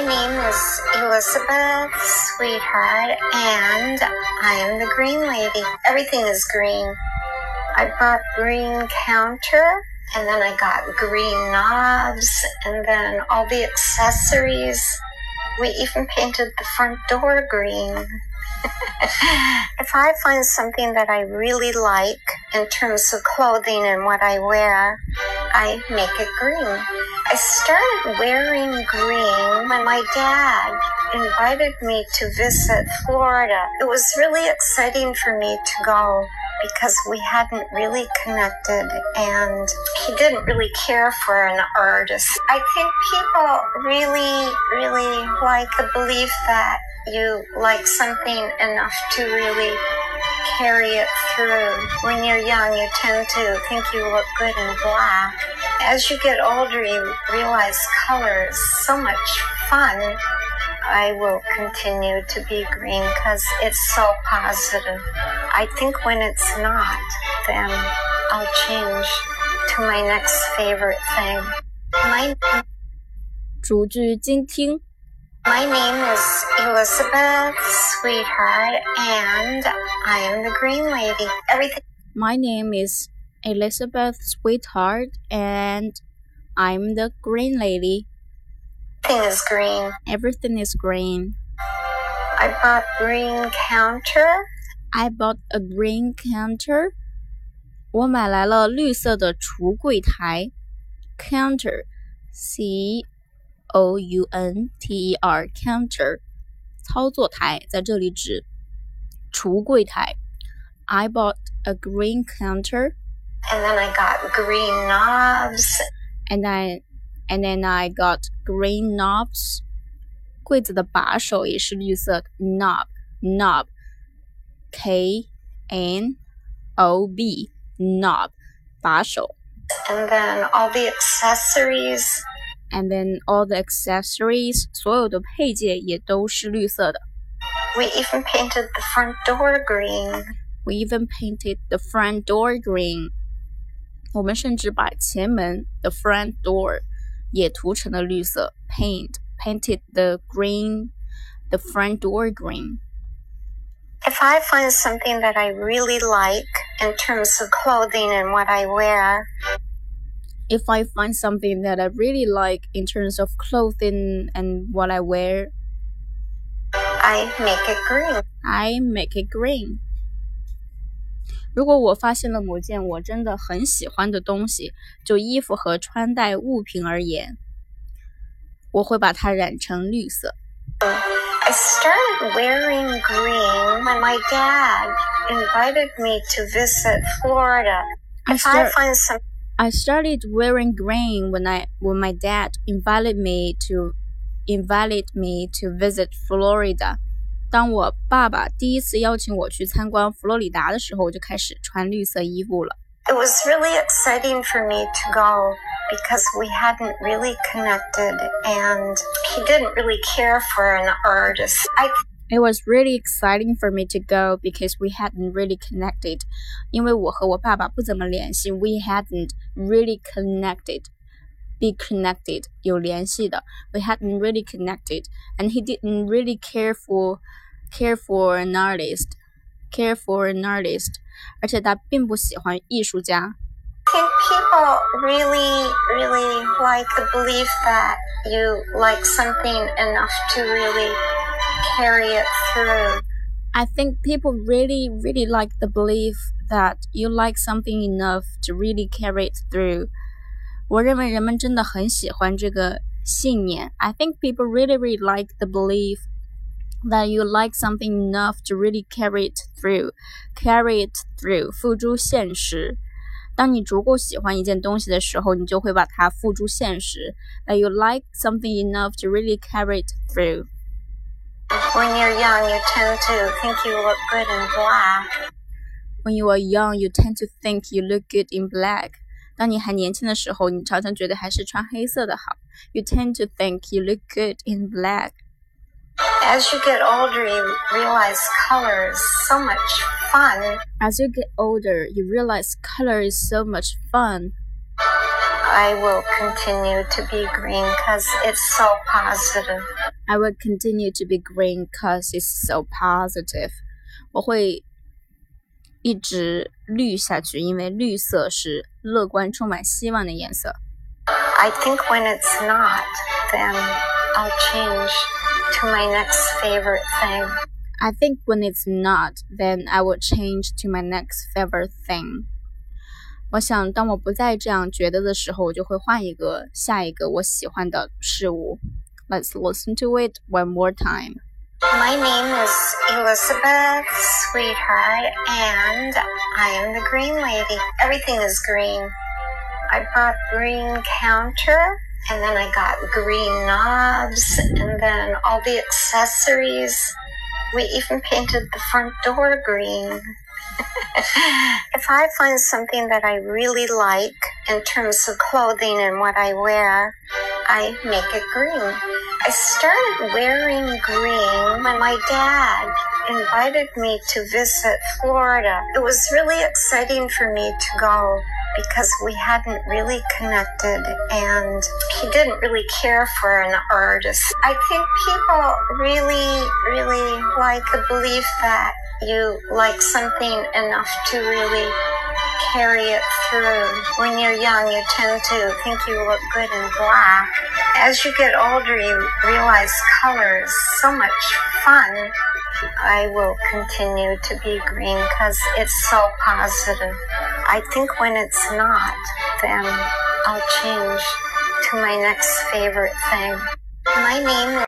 My name is Elizabeth Sweetheart, and I am the green lady. Everything is green. I bought green counter, and then I got green knobs, and then all the accessories. We even painted the front door green. if I find something that I really like in terms of clothing and what I wear, I make it green. I started wearing green when my dad invited me to visit Florida. It was really exciting for me to go because we hadn't really connected and he didn't really care for an artist. I think people really, really like the belief that you like something enough to really carry it through. When you're young, you tend to think you look good in black As you get older, you realize color is so much fun. I will continue to be green because it's so positive. I think when it's not, then I'll change to my next favorite thing. My 逐句精听。 My name is Elizabeth Sweetheart, and I am the green lady. Everything My name is Elizabeth Sweetheart, and I'm the green lady. is green. Everything is green. I bought green counter. I bought a green counter. 我买来了绿色的橱柜台。Counter, C O U N T E R, counter，操作台，在这里指橱柜台。I bought a green counter, And then I got green knobs. and I and then I got green knobs. 柜子的把手也是绿色的，knob knob K N O B knob 把手 And then all the accessories. and then all the accessories 所有的配件也都是绿色的。 We even painted the front door green. We even painted the front door green. 我们甚至把前门 the front door 也涂成了绿色，paint painted the green the front door green. If I find something that I really like in terms of clothing and what I wear, If I find something that I really like in terms of clothing and what I wear, I make it green. I make it green. 如果我发现了某件我真的很喜欢的东西，就衣服和穿戴物品而言，我会把它染成绿色。 I started wearing green when my dad invited me to visit Florida. I If I start find some I started wearing green when I when my dad invited me to invited me to visit Florida. 当我爸爸第一次邀请我去参观佛罗里达的时候，我就开始穿绿色衣服了。 it was really exciting for me to go because we hadn't really connected and he didn't really care for an artist. I It was really exciting for me to go because we hadn't really connected. 因为我和我爸爸不怎么联系，we hadn't really connected. Be connected 有联系的，we hadn't really connected, and he didn't really care for care for an artist, care for an artist. 而且他并不喜欢艺术家。 think people really, really like the belief that you like something enough to really carry it through. I think people really, really like the belief that you like something enough to really carry it through. 我认为人们真的很喜欢这个信念。I think people really, really like the belief that you like something enough to really carry it through. Carry it through，付诸现实。当你足够喜欢一件东西的时候，你就会把它付诸现实。That you like something enough to really carry it through. When you're young, you tend to think you look good in black. When you are young, you tend to think you look good in black. 当你还年轻的时候，你常常觉得还是穿黑色的好。You tend to think you look good in black. As you get older, you realize color is so much fun. As you get older, you realize color is so much fun. I will continue to be green because it's so positive. I will continue to be green cause it's so positive。我会 一直绿下去，因为绿色是乐观、充满希望的颜色。I think when it's not, then I'll change to my next favorite thing. I think when it's not, then I will change to my next favorite thing. 我想，当我不再这样觉得的时候，我就会换一个下一个我喜欢的事物。Let's listen to it one more time. My name is Elizabeth Sweetheart, and I am the green lady. Everything is green. I bought green counter, and then I got green knobs, and then all the accessories. We even painted the front door green. if I find something that I really like in terms of clothing and what I wear, I make it green. I started wearing green when my dad invited me to visit Florida. It was really exciting for me to go because we hadn't really connected and he didn't really care for an artist. I think people really, really like the belief that you like something enough to really carry it through. When you're young, you tend to think you look good in black. As you get older, you realize color is so much fun. I will continue to be green because it's so positive. I think when it's not, then I'll change to my next favorite thing. My name